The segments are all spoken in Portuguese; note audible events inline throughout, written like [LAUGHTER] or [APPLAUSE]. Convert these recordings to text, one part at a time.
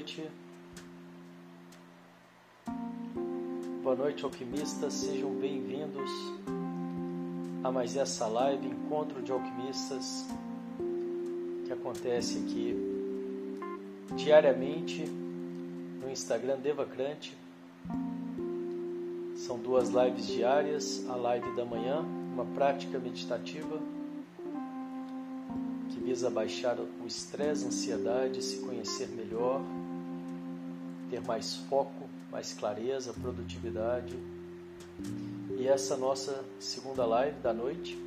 Noite. Boa noite, alquimistas. Sejam bem-vindos a mais essa live Encontro de Alquimistas que acontece aqui diariamente no Instagram Devacrante. São duas lives diárias, a live da manhã, uma prática meditativa que visa baixar o estresse, ansiedade, se conhecer melhor, ter mais foco, mais clareza, produtividade. E essa nossa segunda live da noite,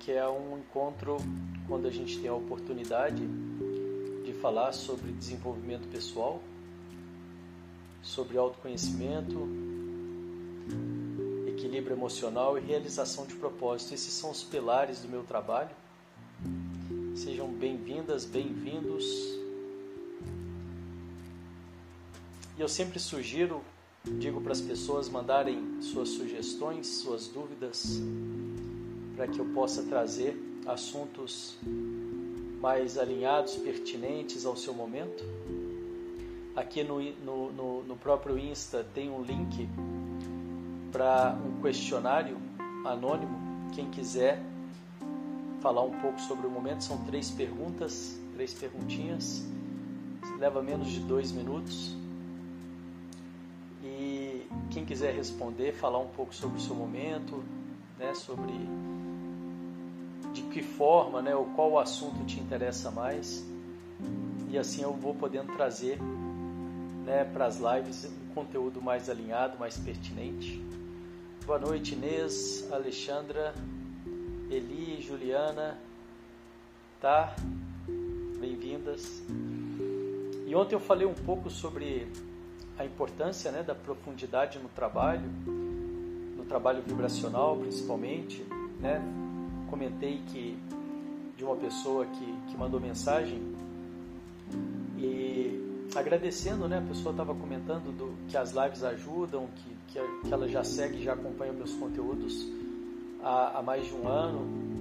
que é um encontro quando a gente tem a oportunidade de falar sobre desenvolvimento pessoal, sobre autoconhecimento, equilíbrio emocional e realização de propósito. Esses são os pilares do meu trabalho. Sejam bem-vindas, bem-vindos. Eu sempre sugiro, digo para as pessoas mandarem suas sugestões, suas dúvidas, para que eu possa trazer assuntos mais alinhados, pertinentes ao seu momento. Aqui no, no, no, no próprio Insta tem um link para um questionário anônimo. Quem quiser falar um pouco sobre o momento, são três perguntas, três perguntinhas, leva menos de dois minutos. Quem quiser responder, falar um pouco sobre o seu momento, né, sobre de que forma, né, ou qual assunto te interessa mais. E assim eu vou podendo trazer né, para as lives um conteúdo mais alinhado, mais pertinente. Boa noite, Inês, Alexandra, Eli, Juliana, tá? Bem-vindas. E ontem eu falei um pouco sobre a importância né, da profundidade no trabalho, no trabalho vibracional principalmente, né? comentei que de uma pessoa que, que mandou mensagem e agradecendo, né? A pessoa estava comentando do, que as lives ajudam, que, que, que, ela já segue, já acompanha meus conteúdos há, há mais de um ano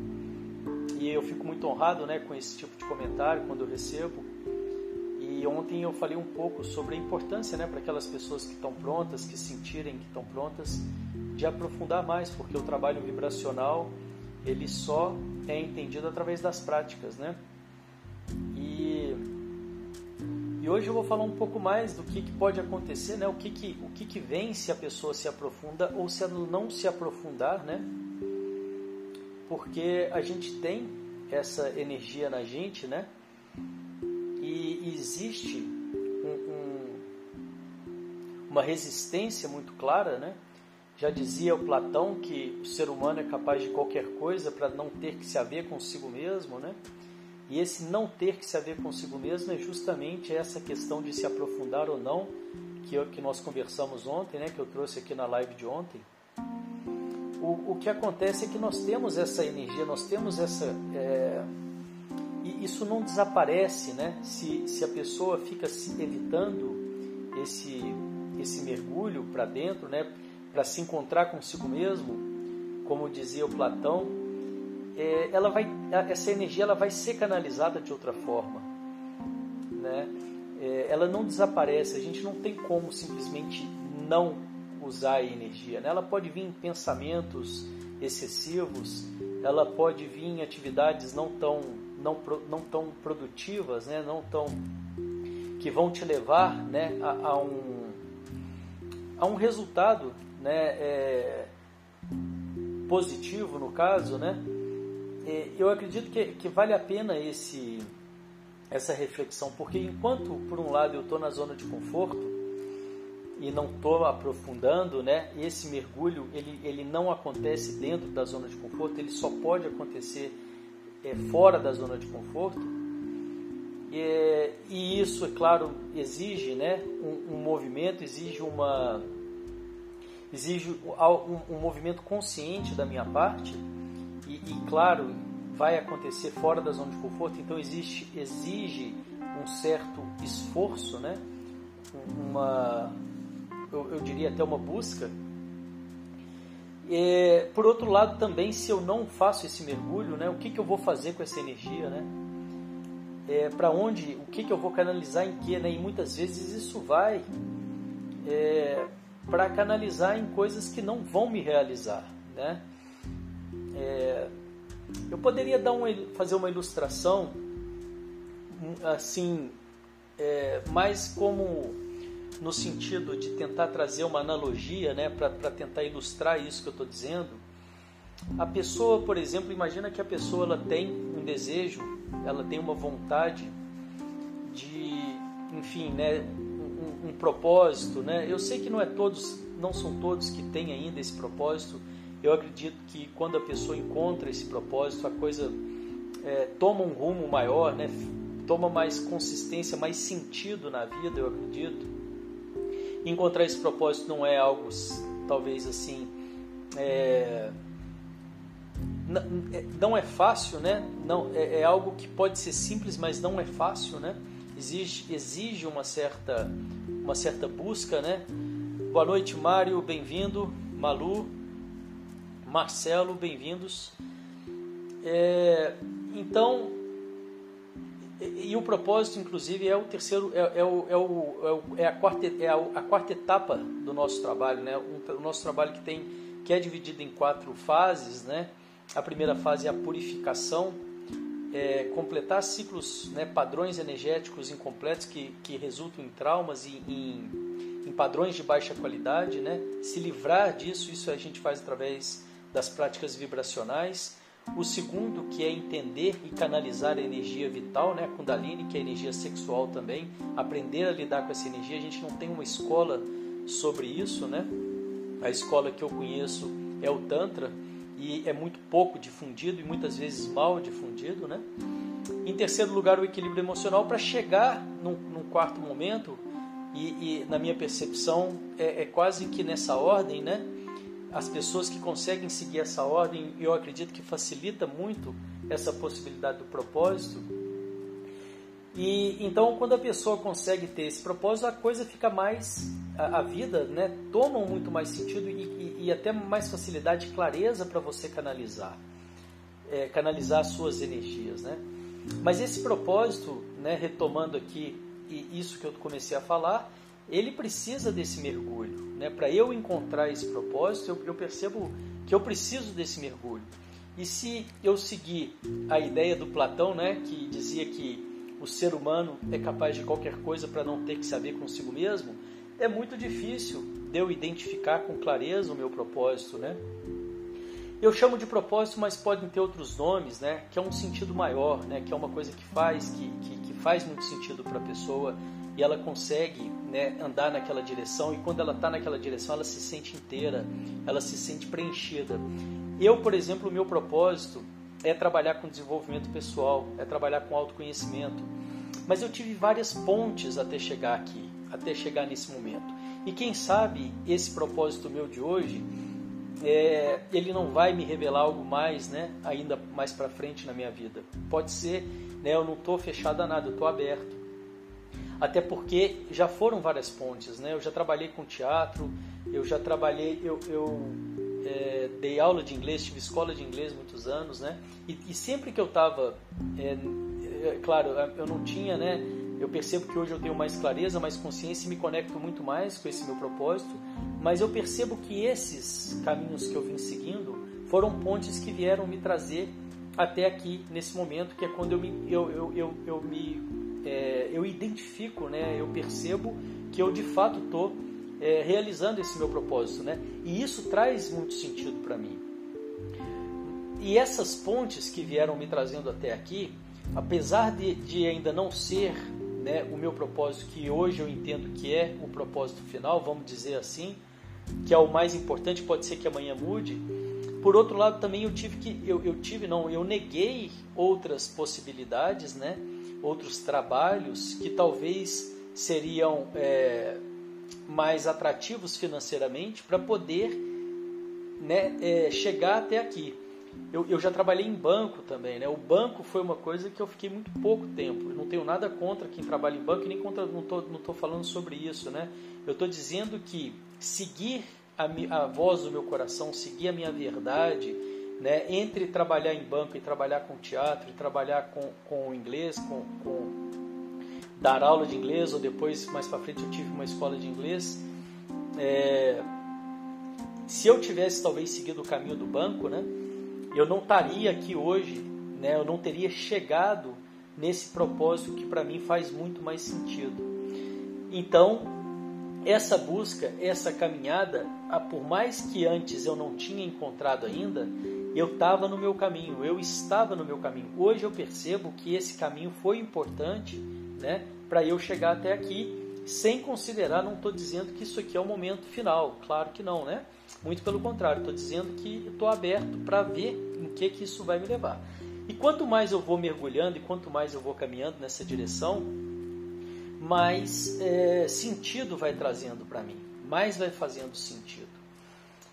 e eu fico muito honrado, né, com esse tipo de comentário quando eu recebo. E ontem eu falei um pouco sobre a importância, né, para aquelas pessoas que estão prontas, que sentirem que estão prontas, de aprofundar mais, porque o trabalho vibracional ele só é entendido através das práticas, né? E, e hoje eu vou falar um pouco mais do que, que pode acontecer, né? O que que, o que que vem se a pessoa se aprofunda ou se não se aprofundar, né? Porque a gente tem essa energia na gente, né? E existe um, um, uma resistência muito clara, né? Já dizia o Platão que o ser humano é capaz de qualquer coisa para não ter que se haver consigo mesmo, né? E esse não ter que se haver consigo mesmo é justamente essa questão de se aprofundar ou não, que, que nós conversamos ontem, né? Que eu trouxe aqui na live de ontem. O, o que acontece é que nós temos essa energia, nós temos essa. É, e isso não desaparece, né? Se, se a pessoa fica evitando esse, esse mergulho para dentro, né? para se encontrar consigo mesmo, como dizia o Platão, é, ela vai, essa energia ela vai ser canalizada de outra forma, né? É, ela não desaparece. A gente não tem como simplesmente não usar a energia. Né? Ela pode vir em pensamentos excessivos, ela pode vir em atividades não tão não, não tão produtivas, né? Não tão que vão te levar, né? a, a um a um resultado né, é, positivo no caso, né, eu acredito que, que vale a pena esse, essa reflexão, porque enquanto por um lado eu estou na zona de conforto e não estou aprofundando, né, esse mergulho ele, ele não acontece dentro da zona de conforto, ele só pode acontecer é, fora da zona de conforto. E, e isso, é claro, exige né, um, um movimento, exige uma, exige um, um movimento consciente da minha parte e, e, claro, vai acontecer fora da zona de conforto, então existe, exige um certo esforço, né? uma, eu, eu diria até uma busca. E, por outro lado, também, se eu não faço esse mergulho, né, o que, que eu vou fazer com essa energia? Né? é, para onde, o que, que eu vou canalizar em que, né? E muitas vezes isso vai é, para canalizar em coisas que não vão me realizar, né? É, eu poderia dar um, fazer uma ilustração assim, é, mais como no sentido de tentar trazer uma analogia, né, para tentar ilustrar isso que eu estou dizendo. A pessoa, por exemplo, imagina que a pessoa ela tem um desejo, ela tem uma vontade de, enfim, né, um, um propósito, né? Eu sei que não é todos, não são todos que têm ainda esse propósito. Eu acredito que quando a pessoa encontra esse propósito, a coisa é, toma um rumo maior, né? Toma mais consistência, mais sentido na vida, eu acredito. Encontrar esse propósito não é algo, talvez assim, é, é, não é fácil, né? Não, é, é, algo que pode ser simples, mas não é fácil, né? Exige, exige uma certa, uma certa busca, né? Boa noite, Mário, bem-vindo. Malu, Marcelo, bem-vindos. É, então, e, o propósito, inclusive, é o terceiro, é, é, o, é, o, é, a, quarta, é a, quarta etapa do nosso trabalho, né? Um, o nosso trabalho que tem, que é dividido em quatro fases, né? A primeira fase é a purificação, é, completar ciclos, né, padrões energéticos incompletos que, que resultam em traumas e em, em padrões de baixa qualidade, né? Se livrar disso, isso a gente faz através das práticas vibracionais. O segundo, que é entender e canalizar a energia vital, né? Kundalini, que é a energia sexual também, aprender a lidar com essa energia. A gente não tem uma escola sobre isso, né? A escola que eu conheço é o Tantra, e é muito pouco difundido e muitas vezes mal difundido, né? Em terceiro lugar, o equilíbrio emocional para chegar num, num, quarto momento e, e na minha percepção é, é, quase que nessa ordem, né? As pessoas que conseguem seguir essa ordem, eu acredito que facilita muito essa possibilidade do propósito. E então, quando a pessoa consegue ter esse propósito, a coisa fica mais a, a vida, né? Toma muito mais sentido e, e até mais facilidade e clareza para você canalizar, é, canalizar as suas energias, né? Mas esse propósito, né, retomando aqui isso que eu comecei a falar, ele precisa desse mergulho, né? Para eu encontrar esse propósito, eu, eu percebo que eu preciso desse mergulho. E se eu seguir a ideia do Platão, né, que dizia que o ser humano é capaz de qualquer coisa para não ter que saber consigo mesmo, é muito difícil de eu identificar com clareza o meu propósito, né? Eu chamo de propósito, mas podem ter outros nomes, né? Que é um sentido maior, né? Que é uma coisa que faz, que, que, faz muito sentido para a pessoa e ela consegue né, andar naquela direção e quando ela está naquela direção ela se sente inteira, ela se sente preenchida. Eu, por exemplo, o meu propósito é trabalhar com desenvolvimento pessoal, é trabalhar com autoconhecimento. Mas eu tive várias pontes até chegar aqui, até chegar nesse momento. E quem sabe esse propósito meu de hoje, é, ele não vai me revelar algo mais, né, ainda mais para frente na minha vida. Pode ser, né, eu não estou fechado a nada, eu estou aberto. Até porque já foram várias pontes, né? Eu já trabalhei com teatro, eu já trabalhei, eu, eu é, dei aula de inglês, tive escola de inglês muitos anos, né? E, e sempre que eu estava, é, é, claro, eu não tinha, né? Eu percebo que hoje eu tenho mais clareza, mais consciência e me conecto muito mais com esse meu propósito, mas eu percebo que esses caminhos que eu vim seguindo foram pontes que vieram me trazer até aqui, nesse momento, que é quando eu me, eu, eu, eu, eu me é, eu identifico, né, eu percebo que eu de fato estou é, realizando esse meu propósito. Né? E isso traz muito sentido para mim. E essas pontes que vieram me trazendo até aqui, apesar de, de ainda não ser né, o meu propósito, que hoje eu entendo que é o propósito final, vamos dizer assim, que é o mais importante, pode ser que amanhã mude. Por outro lado, também eu tive que, eu, eu tive, não, eu neguei outras possibilidades, né, outros trabalhos que talvez seriam é, mais atrativos financeiramente para poder né, é, chegar até aqui. Eu, eu, já trabalhei em banco também, né? O banco foi uma coisa que eu fiquei muito pouco tempo. Eu não tenho nada contra quem trabalha em banco, nem contra, não estou não tô falando sobre isso, né? Eu estou dizendo que seguir a, a voz do meu coração, seguir a minha verdade, né, entre trabalhar em banco e trabalhar com teatro, e trabalhar com, com inglês, com, com dar aula de inglês, ou depois, mais para frente, eu tive uma escola de inglês. É, se eu tivesse talvez seguido o caminho do banco, né, eu não estaria aqui hoje, né, eu não teria chegado nesse propósito que para mim faz muito mais sentido. Então, essa busca, essa caminhada, por mais que antes eu não tinha encontrado ainda, eu estava no meu caminho, eu estava no meu caminho. Hoje eu percebo que esse caminho foi importante né, para eu chegar até aqui, sem considerar, não estou dizendo que isso aqui é o momento final, claro que não, né? Muito pelo contrário, estou dizendo que estou aberto para ver em que, que isso vai me levar. E quanto mais eu vou mergulhando e quanto mais eu vou caminhando nessa direção, mais é, sentido vai trazendo para mim, mais vai fazendo sentido.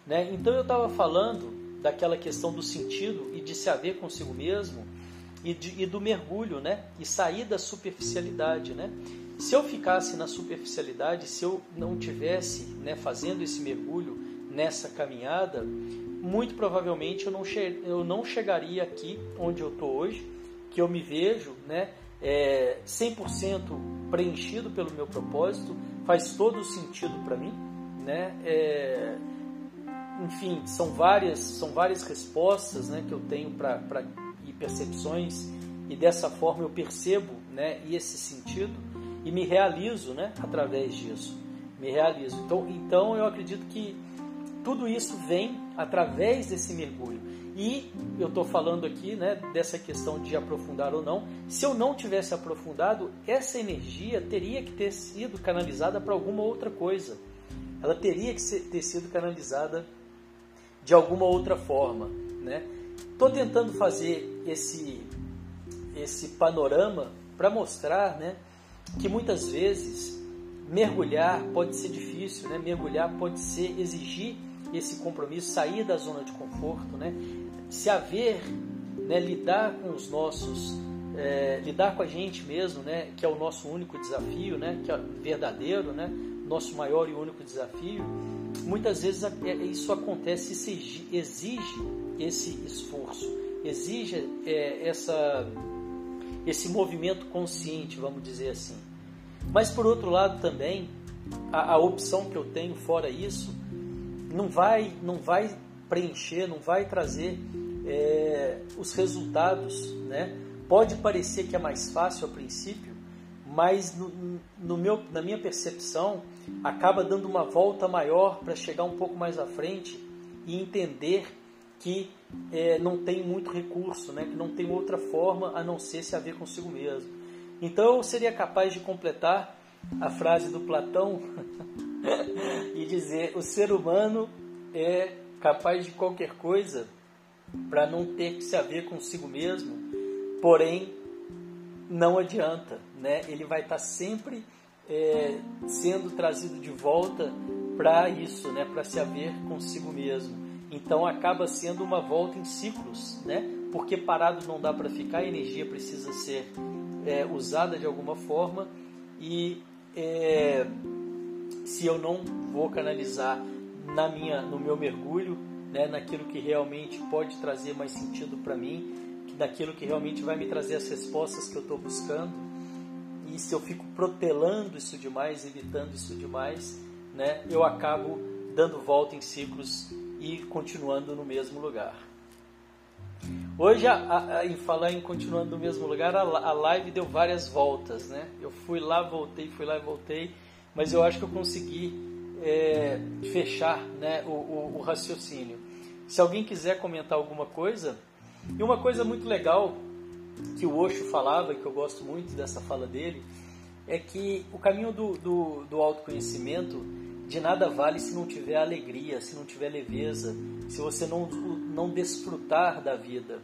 Né? Então eu estava falando daquela questão do sentido e de se haver consigo mesmo e, de, e do mergulho, né? E sair da superficialidade, né? Se eu ficasse na superficialidade, se eu não tivesse, né, fazendo esse mergulho nessa caminhada, muito provavelmente eu não, che eu não chegaria aqui onde eu estou hoje, que eu me vejo, né, é, 100% preenchido pelo meu propósito, faz todo sentido para mim, né? É, enfim, são várias, são várias respostas, né, que eu tenho para e percepções e dessa forma eu percebo, né, esse sentido e me realizo, né, através disso, me realizo. Então, então eu acredito que tudo isso vem através desse mergulho. E eu estou falando aqui né, dessa questão de aprofundar ou não. Se eu não tivesse aprofundado, essa energia teria que ter sido canalizada para alguma outra coisa. Ela teria que ser, ter sido canalizada de alguma outra forma. Estou né? tentando fazer esse, esse panorama para mostrar né, que muitas vezes mergulhar pode ser difícil, né? mergulhar pode ser exigir esse compromisso, sair da zona de conforto, né? Se haver, né, lidar com os nossos, é, lidar com a gente mesmo, né, que é o nosso único desafio, né, que é verdadeiro, né, nosso maior e único desafio, muitas vezes é, isso acontece e exige esse esforço, exige é, essa, esse movimento consciente, vamos dizer assim. Mas por outro lado também, a, a opção que eu tenho fora isso não vai, não vai preencher, não vai trazer é, os resultados. Né? Pode parecer que é mais fácil a princípio, mas no, no meu, na minha percepção acaba dando uma volta maior para chegar um pouco mais à frente e entender que é, não tem muito recurso, né? que não tem outra forma a não ser se haver consigo mesmo. Então eu seria capaz de completar a frase do Platão [LAUGHS] e dizer: o ser humano é capaz de qualquer coisa para não ter que se haver consigo mesmo, porém não adianta, né? Ele vai estar tá sempre é, sendo trazido de volta para isso, né? Para se haver consigo mesmo. Então acaba sendo uma volta em ciclos, né? Porque parado não dá para ficar, a energia precisa ser é, usada de alguma forma e é, se eu não vou canalizar na minha, no meu mergulho, né, naquilo que realmente pode trazer mais sentido para mim, naquilo que realmente vai me trazer as respostas que eu estou buscando. E se eu fico protelando isso demais, evitando isso demais, né, eu acabo dando volta em ciclos e continuando no mesmo lugar. Hoje, a, a, em falar em continuando no mesmo lugar, a, a live deu várias voltas, né? Eu fui lá, voltei, fui lá e voltei, mas eu acho que eu consegui é, fechar né, o, o, o, raciocínio. Se alguém quiser comentar alguma coisa, e uma coisa muito legal que o Osho falava, e que eu gosto muito dessa fala dele, é que o caminho do, do, do autoconhecimento de nada vale se não tiver alegria, se não tiver leveza, se você não, não desfrutar da vida.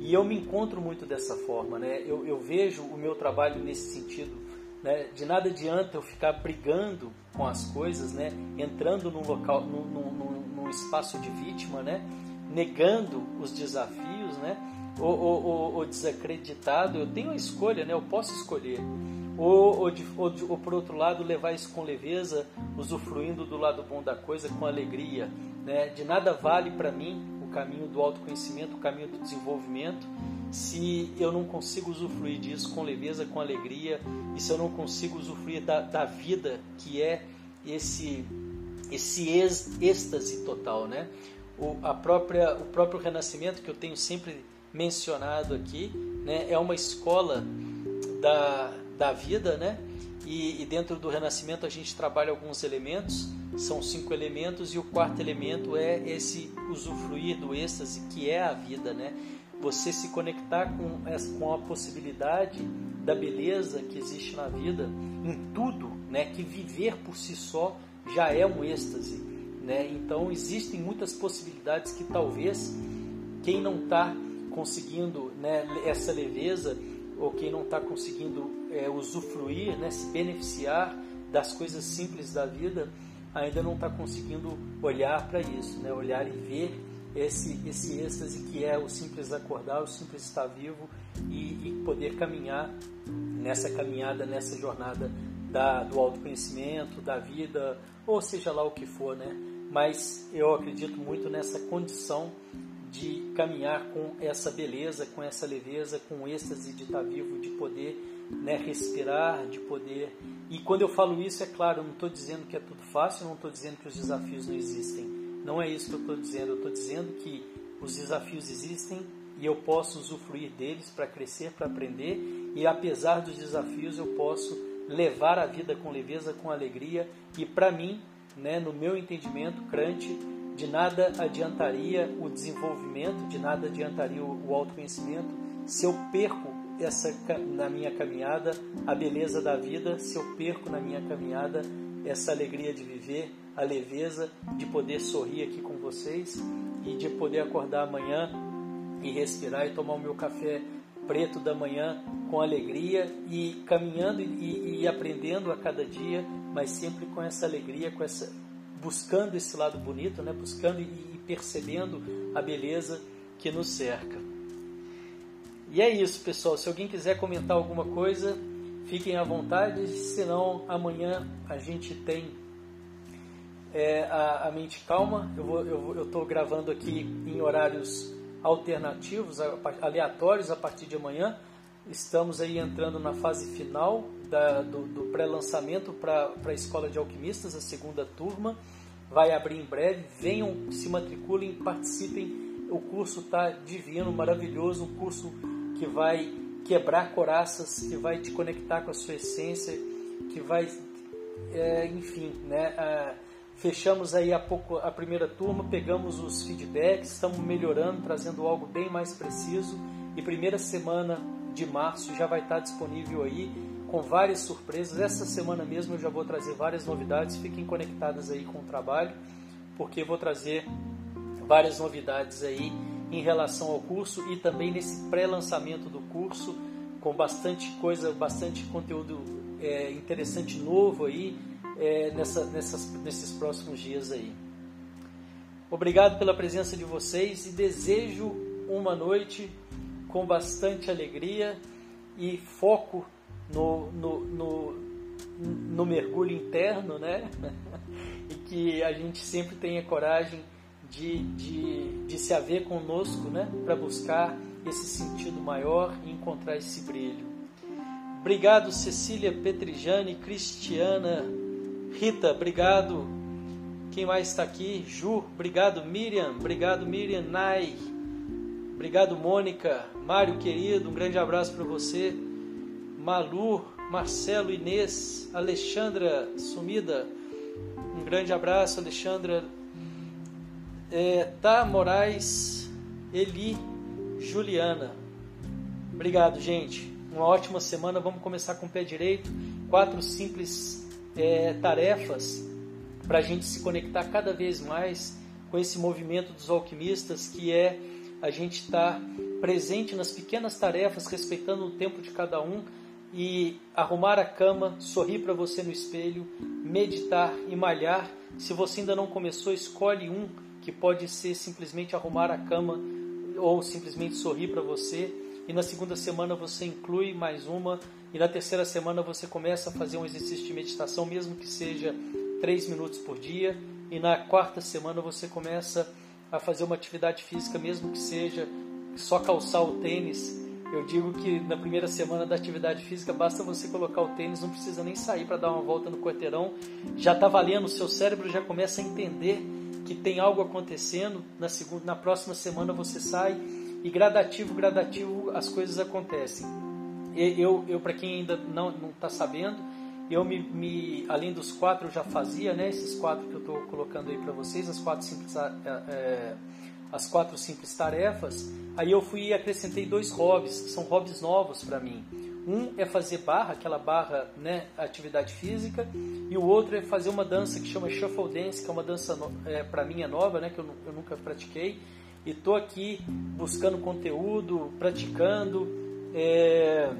E eu me encontro muito dessa forma, né? eu, eu vejo o meu trabalho nesse sentido né? De nada adianta eu ficar brigando com as coisas, né? entrando num local, num, num, num espaço de vítima, né? negando os desafios, né? ou, ou, ou, desacreditado. Eu tenho a escolha, né? eu posso escolher. Ou, ou, de, ou, ou, por outro lado, levar isso com leveza, usufruindo do lado bom da coisa com alegria. Né? De nada vale para mim caminho do autoconhecimento, o caminho do desenvolvimento, se eu não consigo usufruir disso com leveza, com alegria, e se eu não consigo usufruir da, da vida que é esse esse êxtase total, né? O, a própria, o próprio renascimento que eu tenho sempre mencionado aqui, né? É uma escola da, da vida, né? E, e, dentro do renascimento a gente trabalha alguns elementos, são cinco elementos, e o quarto elemento é esse usufruir do êxtase que é a vida, né? Você se conectar com, essa, com a possibilidade da beleza que existe na vida, em tudo, né? Que viver por si só já é um êxtase, né? Então existem muitas possibilidades que talvez quem não está conseguindo né, essa leveza ou quem não está conseguindo é, usufruir, né, se beneficiar das coisas simples da vida, ainda não está conseguindo olhar para isso, né, olhar e ver esse, esse êxtase que é o simples acordar, o simples estar vivo e, e poder caminhar nessa caminhada, nessa jornada da, do autoconhecimento, da vida, ou seja lá o que for, né? Mas eu acredito muito nessa condição de caminhar com essa beleza, com essa leveza, com o êxtase de estar vivo, de poder né, respirar, de poder. E quando eu falo isso, é claro, eu não estou dizendo que é tudo fácil, não estou dizendo que os desafios não existem. Não é isso que eu estou dizendo. Eu estou dizendo que os desafios existem e eu posso usufruir deles para crescer, para aprender. E apesar dos desafios, eu posso levar a vida com leveza, com alegria. E para mim, né, no meu entendimento, crente, de nada adiantaria o desenvolvimento, de nada adiantaria o autoconhecimento se eu perco essa na minha caminhada a beleza da vida, se eu perco na minha caminhada essa alegria de viver, a leveza de poder sorrir aqui com vocês e de poder acordar amanhã e respirar e tomar o meu café preto da manhã com alegria e caminhando e, e aprendendo a cada dia, mas sempre com essa alegria, com essa buscando esse lado bonito, né? buscando e percebendo a beleza que nos cerca. E é isso, pessoal. Se alguém quiser comentar alguma coisa, fiquem à vontade. Senão, amanhã a gente tem é, a, a, mente calma. Eu estou gravando aqui em horários alternativos, aleatórios a partir de amanhã. Estamos aí entrando na fase final da, do, do pré-lançamento para a Escola de Alquimistas, a segunda turma. Vai abrir em breve. Venham, se matriculem, participem. O curso está divino, maravilhoso. Um curso que vai quebrar coraças, que vai te conectar com a sua essência, que vai, é, enfim, né? fechamos aí há pouco a primeira turma, pegamos os feedbacks, estamos melhorando, trazendo algo bem mais preciso. E primeira semana de março já vai estar disponível aí com várias surpresas. Essa semana mesmo eu já vou trazer várias novidades. Fiquem conectadas aí com o trabalho, porque vou trazer várias novidades aí em relação ao curso e também nesse pré-lançamento do curso, com bastante coisa, bastante conteúdo é, interessante novo aí é, nessa, nessas, nesses próximos dias aí. Obrigado pela presença de vocês e desejo uma noite com bastante alegria e foco no, no, no, no mergulho interno, né? [LAUGHS] e que a gente sempre tenha coragem de, de, de se haver conosco, né? Para buscar esse sentido maior e encontrar esse brilho. Obrigado, Cecília Petrijane, Cristiana, Rita, obrigado. Quem mais está aqui? Ju, obrigado. Miriam, obrigado. Miriam Nai, obrigado. Mônica, Mário querido, um grande abraço para você. Malu, Marcelo, Inês, Alexandra Sumida, um grande abraço, Alexandra. É, tá Moraes, Eli, Juliana. Obrigado, gente. Uma ótima semana. Vamos começar com o pé direito. Quatro simples é, tarefas para a gente se conectar cada vez mais com esse movimento dos alquimistas, que é a gente estar tá presente nas pequenas tarefas, respeitando o tempo de cada um e arrumar a cama, sorrir para você no espelho, meditar e malhar. Se você ainda não começou, escolhe um que pode ser simplesmente arrumar a cama ou simplesmente sorrir para você. E na segunda semana você inclui mais uma. E na terceira semana você começa a fazer um exercício de meditação, mesmo que seja três minutos por dia. E na quarta semana você começa a fazer uma atividade física, mesmo que seja só calçar o tênis. Eu digo que na primeira semana da atividade física basta você colocar o tênis, não precisa nem sair para dar uma volta no quarteirão, já está valendo, o seu cérebro já começa a entender que tem algo acontecendo. Na segunda, na próxima semana você sai e gradativo, gradativo as coisas acontecem. Eu, eu para quem ainda não está sabendo, eu me, me, além dos quatro eu já fazia, né? Esses quatro que eu estou colocando aí para vocês, as quatro simples, é, as quatro simples tarefas. Aí eu fui e acrescentei dois hobbies, que são hobbies novos para mim. Um é fazer barra, aquela barra, né, atividade física, e o outro é fazer uma dança que chama shuffle dance, que é uma dança é, para mim é nova, né, que eu, eu nunca pratiquei. E tô aqui buscando conteúdo, praticando. É,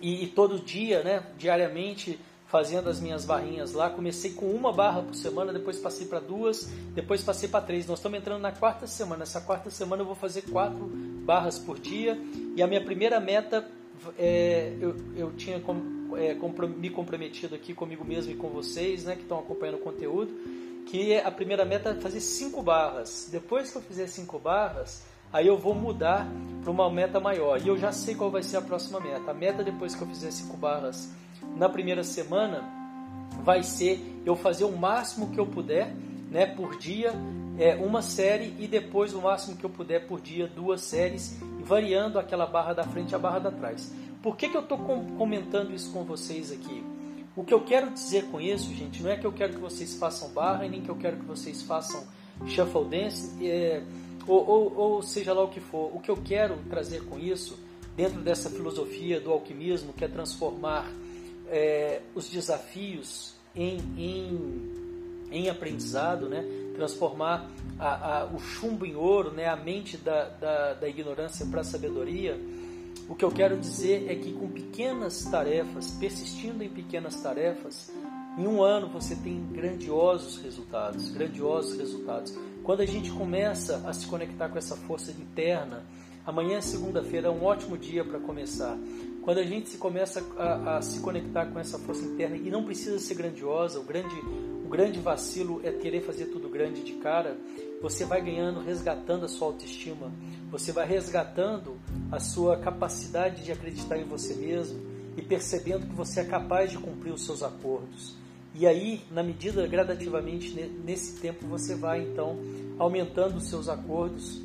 e, e todo dia, né, diariamente, fazendo as minhas barrinhas lá. Comecei com uma barra por semana, depois passei para duas, depois passei para três. Nós estamos entrando na quarta semana. Essa quarta semana eu vou fazer quatro barras por dia. E a minha primeira meta, é, eu, eu tinha com, é, comprom me comprometido aqui comigo mesmo e com vocês, né, que estão acompanhando o conteúdo, que a primeira meta é fazer cinco barras. Depois que eu fizer cinco barras, aí eu vou mudar para uma meta maior. E eu já sei qual vai ser a próxima meta. A meta depois que eu fizer cinco barras na primeira semana vai ser eu fazer o máximo que eu puder, né, por dia, é, uma série e depois o máximo que eu puder por dia, duas séries, variando aquela barra da frente e a barra da trás. Por que, que eu estou comentando isso com vocês aqui? O que eu quero dizer com isso, gente, não é que eu quero que vocês façam barra e nem que eu quero que vocês façam shuffle dance. É, ou, ou, ou seja lá o que for, o que eu quero trazer com isso, dentro dessa filosofia do alquimismo, que é transformar é, os desafios em, em, em, aprendizado, né? transformar a, a, o chumbo em ouro, né? a mente da, da, da ignorância para a sabedoria, o que eu quero dizer é que com pequenas tarefas, persistindo em pequenas tarefas, em um ano você tem grandiosos resultados, grandiosos resultados. Quando a gente começa a se conectar com essa força interna, amanhã segunda-feira, é um ótimo dia para começar. Quando a gente se começa a, a, se conectar com essa força interna e não precisa ser grandiosa, o grande, o grande vacilo é querer fazer tudo grande de cara, você vai ganhando, resgatando a sua autoestima, você vai resgatando a sua capacidade de acreditar em você mesmo e percebendo que você é capaz de cumprir os seus acordos. E aí, na medida gradativamente nesse tempo, você vai então aumentando os seus acordos,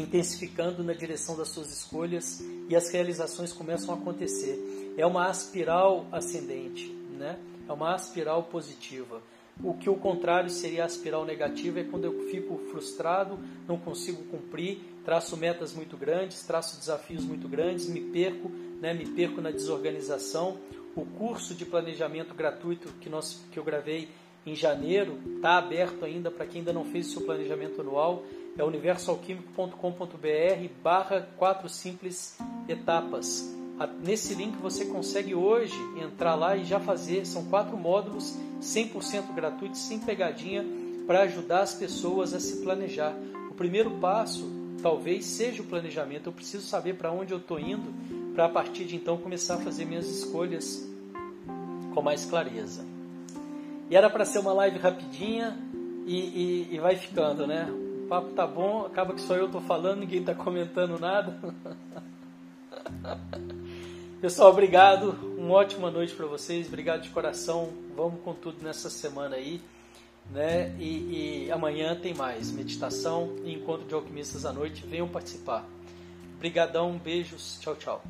intensificando na direção das suas escolhas e as realizações começam a acontecer. É uma aspiral ascendente, né? É uma aspiral positiva. O que o contrário seria a aspiral negativa é quando eu fico frustrado, não consigo cumprir, traço metas muito grandes, traço desafios muito grandes, me perco, né? Me perco na desorganização o curso de planejamento gratuito que, nós, que eu gravei em janeiro está aberto ainda para quem ainda não fez o seu planejamento anual. É universoalquímico.com.br barra quatro simples etapas. Nesse link você consegue hoje entrar lá e já fazer. São quatro módulos 100% gratuitos, sem pegadinha, para ajudar as pessoas a se planejar. O primeiro passo talvez seja o planejamento. Eu preciso saber para onde eu estou indo para a partir de então começar a fazer minhas escolhas com mais clareza. E era para ser uma live rapidinha e, e, e, vai ficando, né? O papo tá bom, acaba que só eu tô falando, ninguém tá comentando nada. [LAUGHS] Pessoal, obrigado. Uma ótima noite para vocês. Obrigado de coração. Vamos com tudo nessa semana aí. Né? E, e amanhã tem mais meditação e encontro de alquimistas à noite. Venham participar. Obrigadão, beijos, tchau, tchau.